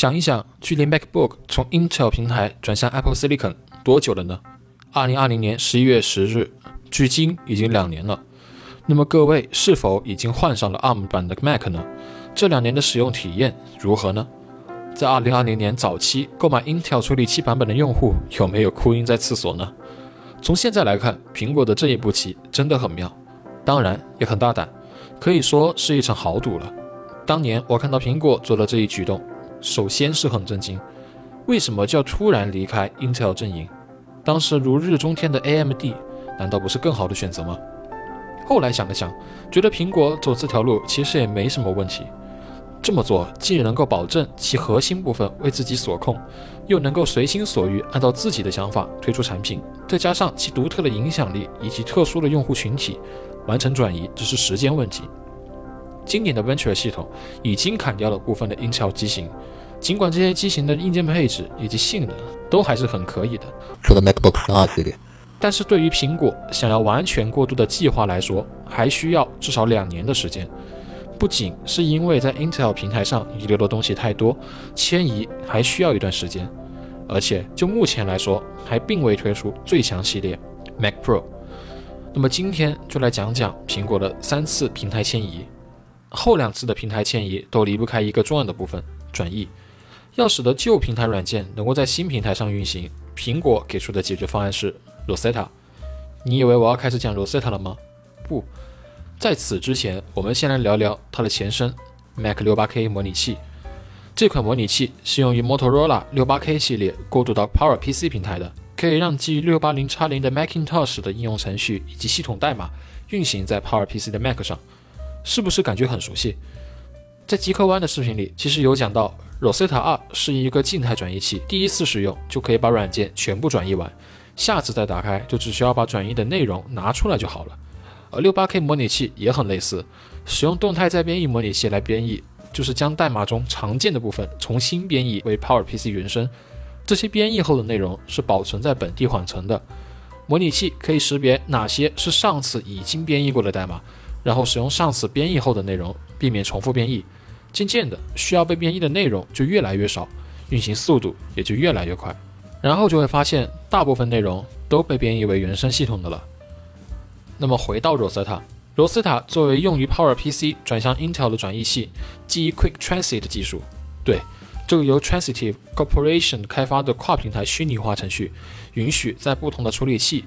想一想，距离 MacBook 从 Intel 平台转向 Apple Silicon 多久了呢？二零二零年十一月十日，距今已经两年了。那么各位是否已经换上了 ARM 版的 Mac 呢？这两年的使用体验如何呢？在二零二零年早期购买 Intel 处理器版本的用户有没有哭晕在厕所呢？从现在来看，苹果的这一步棋真的很妙，当然也很大胆，可以说是一场豪赌了。当年我看到苹果做了这一举动，首先是很震惊，为什么就要突然离开 Intel 阵营？当时如日中天的 AMD，难道不是更好的选择吗？后来想了想，觉得苹果走这条路其实也没什么问题。这么做既能够保证其核心部分为自己所控，又能够随心所欲按照自己的想法推出产品，再加上其独特的影响力以及特殊的用户群体，完成转移只是时间问题。今年的 Venture 系统已经砍掉了部分的 Intel 机型。尽管这些机型的硬件配置以及性能都还是很可以的，除了 MacBook 十二系列，但是对于苹果想要完全过渡的计划来说，还需要至少两年的时间。不仅是因为在 Intel 平台上遗留的东西太多，迁移还需要一段时间，而且就目前来说，还并未推出最强系列 Mac Pro。那么今天就来讲讲苹果的三次平台迁移，后两次的平台迁移都离不开一个重要的部分——转移。要使得旧平台软件能够在新平台上运行，苹果给出的解决方案是 Rosetta。你以为我要开始讲 Rosetta 了吗？不，在此之前，我们先来聊聊它的前身 Mac 68K 模拟器。这款模拟器是用于 Motorola 68K 系列过渡到 PowerPC 平台的，可以让基于 680X0 的 Macintosh 的应用程序以及系统代码运行在 PowerPC 的 Mac 上。是不是感觉很熟悉？在极客湾的视频里，其实有讲到。Rosetta 二是一个静态转移器，第一次使用就可以把软件全部转移完，下次再打开就只需要把转移的内容拿出来就好了。而 68K 模拟器也很类似，使用动态再编译模拟器来编译，就是将代码中常见的部分重新编译为 PowerPC 原生，这些编译后的内容是保存在本地缓存的。模拟器可以识别哪些是上次已经编译过的代码，然后使用上次编译后的内容，避免重复编译。渐渐的，需要被编译的内容就越来越少，运行速度也就越来越快，然后就会发现大部分内容都被编译为原生系统的了。那么回到 Rosetta，Rosetta 作为用于 PowerPC 转向 Intel 的转译器，基于 Quick Transit 技术。对，这个由 Transitive Corporation 开发的跨平台虚拟化程序，允许在不同的处理器。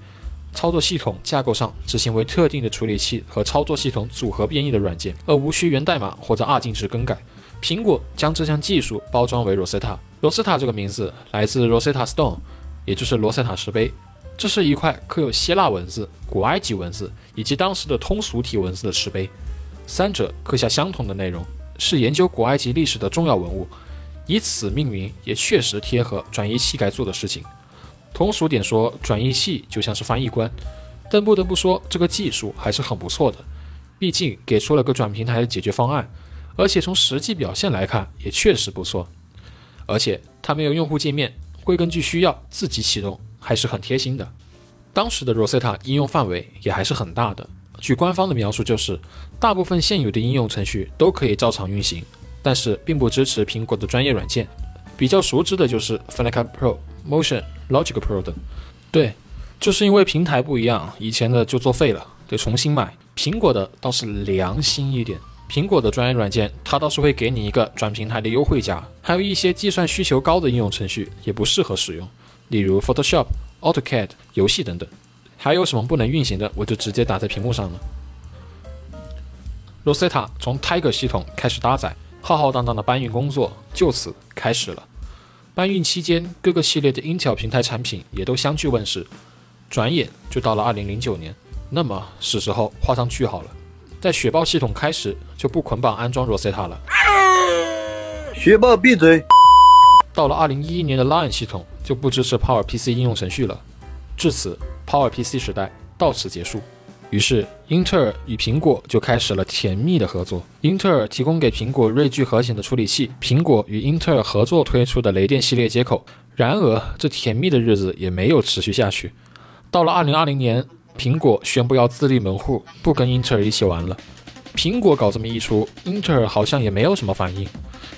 操作系统架构上执行为特定的处理器和操作系统组合编译的软件，而无需源代码或者二进制更改。苹果将这项技术包装为 Rosetta。Rosetta 这个名字来自 Rosetta Stone，也就是罗塞塔石碑。这是一块刻有希腊文字、古埃及文字以及当时的通俗体文字的石碑，三者刻下相同的内容，是研究古埃及历史的重要文物。以此命名也确实贴合转移器该做的事情。通俗点说，转译器就像是翻译官，但不得不说，这个技术还是很不错的。毕竟给出了个转平台的解决方案，而且从实际表现来看，也确实不错。而且它没有用户界面，会根据需要自己启动，还是很贴心的。当时的 Rosetta 应用范围也还是很大的，据官方的描述，就是大部分现有的应用程序都可以照常运行，但是并不支持苹果的专业软件。比较熟知的就是 Final Cut Pro、Motion、Logic Pro 等。对，就是因为平台不一样，以前的就作废了，得重新买。苹果的倒是良心一点，苹果的专业软件它倒是会给你一个转平台的优惠价。还有一些计算需求高的应用程序也不适合使用，例如 Photoshop、AutoCAD、游戏等等。还有什么不能运行的，我就直接打在屏幕上了。Rosetta 从 Tiger 系统开始搭载。浩浩荡荡的搬运工作就此开始了。搬运期间，各个系列的 Intel 平台产品也都相继问世。转眼就到了2009年，那么是时候画上句号了。在雪豹系统开始就不捆绑安装 Rosetta 了。雪豹闭嘴。到了2011年的 Lion 系统就不支持 PowerPC 应用程序了。至此，PowerPC 时代到此结束。于是，英特尔与苹果就开始了甜蜜的合作。英特尔提供给苹果锐炬核显的处理器，苹果与英特尔合作推出的雷电系列接口。然而，这甜蜜的日子也没有持续下去。到了2020年，苹果宣布要自立门户，不跟英特尔一起玩了。苹果搞这么一出，英特尔好像也没有什么反应。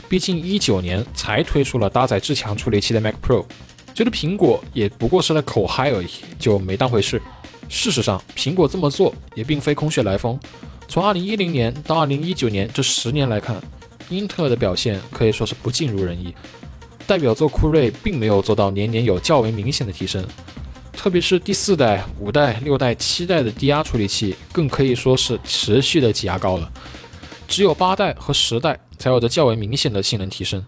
毕竟一九年才推出了搭载至强处理器的 Mac Pro，觉得苹果也不过是在口嗨而已，就没当回事。事实上，苹果这么做也并非空穴来风。从2010年到2019年这十年来看，英特尔的表现可以说是不尽如人意。代表作酷睿并没有做到年年有较为明显的提升，特别是第四代、五代、六代、七代的低压处理器，更可以说是持续的挤牙膏了。只有八代和十代才有着较为明显的性能提升。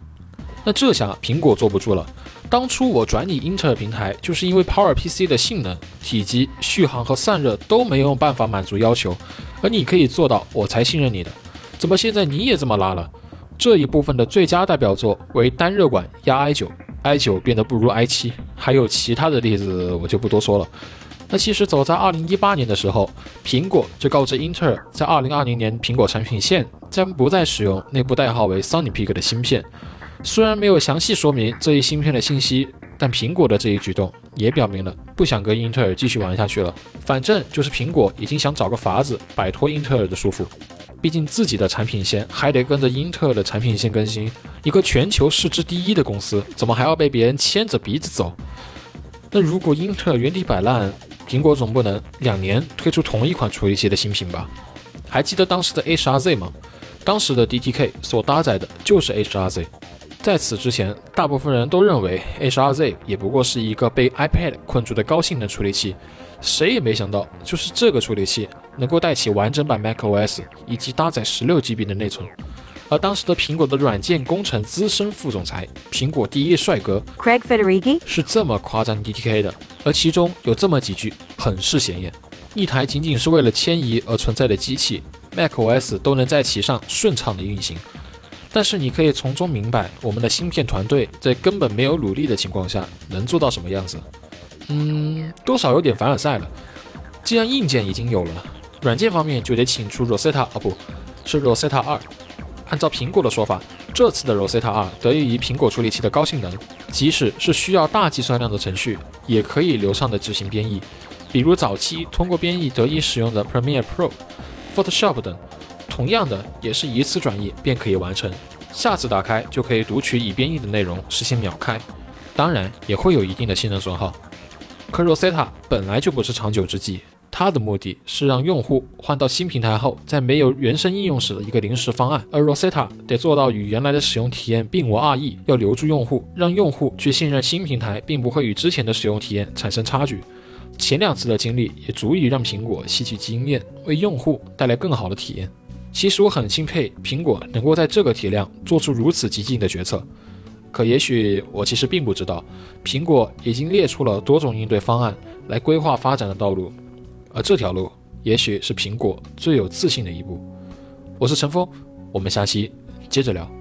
那这下苹果坐不住了。当初我转你英特尔平台，就是因为 PowerPC 的性能、体积、续航和散热都没有办法满足要求，而你可以做到，我才信任你的。怎么现在你也这么拉了？这一部分的最佳代表作为单热管压 i9，i9 变得不如 i7，还有其他的例子我就不多说了。那其实早在2018年的时候，苹果就告知英特尔，在2020年苹果产品线将不再使用内部代号为 Sunny Peak 的芯片。虽然没有详细说明这一芯片的信息，但苹果的这一举动也表明了不想跟英特尔继续玩下去了。反正就是苹果已经想找个法子摆脱英特尔的束缚，毕竟自己的产品线还得跟着英特尔的产品线更新。一个全球市值第一的公司，怎么还要被别人牵着鼻子走？那如果英特尔原地摆烂，苹果总不能两年推出同一款处理器的新品吧？还记得当时的 HRZ 吗？当时的 DTK 所搭载的就是 HRZ。在此之前，大部分人都认为 HRZ 也不过是一个被 iPad 困住的高性能处理器，谁也没想到，就是这个处理器能够带起完整版 macOS 以及搭载 16GB 的内存。而当时的苹果的软件工程资深副总裁、苹果第一帅哥 Craig Federighi 是这么夸赞 DTK 的，而其中有这么几句很是显眼：一台仅仅是为了迁移而存在的机器，macOS 都能在其上顺畅的运行。但是你可以从中明白，我们的芯片团队在根本没有努力的情况下能做到什么样子。嗯，多少有点凡尔赛了。既然硬件已经有了，软件方面就得请出 Rosetta，哦不是 Rosetta 二。按照苹果的说法，这次的 Rosetta 二得益于苹果处理器的高性能，即使是需要大计算量的程序，也可以流畅的执行编译，比如早期通过编译得以使用的 Premiere Pro、Photoshop 等。同样的，也是一次转译便可以完成，下次打开就可以读取已编译的内容，实现秒开。当然也会有一定的性能损耗。可 Rosetta 本来就不是长久之计，它的目的是让用户换到新平台后，在没有原生应用时的一个临时方案。而 Rosetta 得做到与原来的使用体验并无二异，要留住用户，让用户去信任新平台，并不会与之前的使用体验产生差距。前两次的经历也足以让苹果吸取经验，为用户带来更好的体验。其实我很钦佩苹果能够在这个体量做出如此激进的决策，可也许我其实并不知道，苹果已经列出了多种应对方案来规划发展的道路，而这条路也许是苹果最有自信的一步。我是陈峰，我们下期接着聊。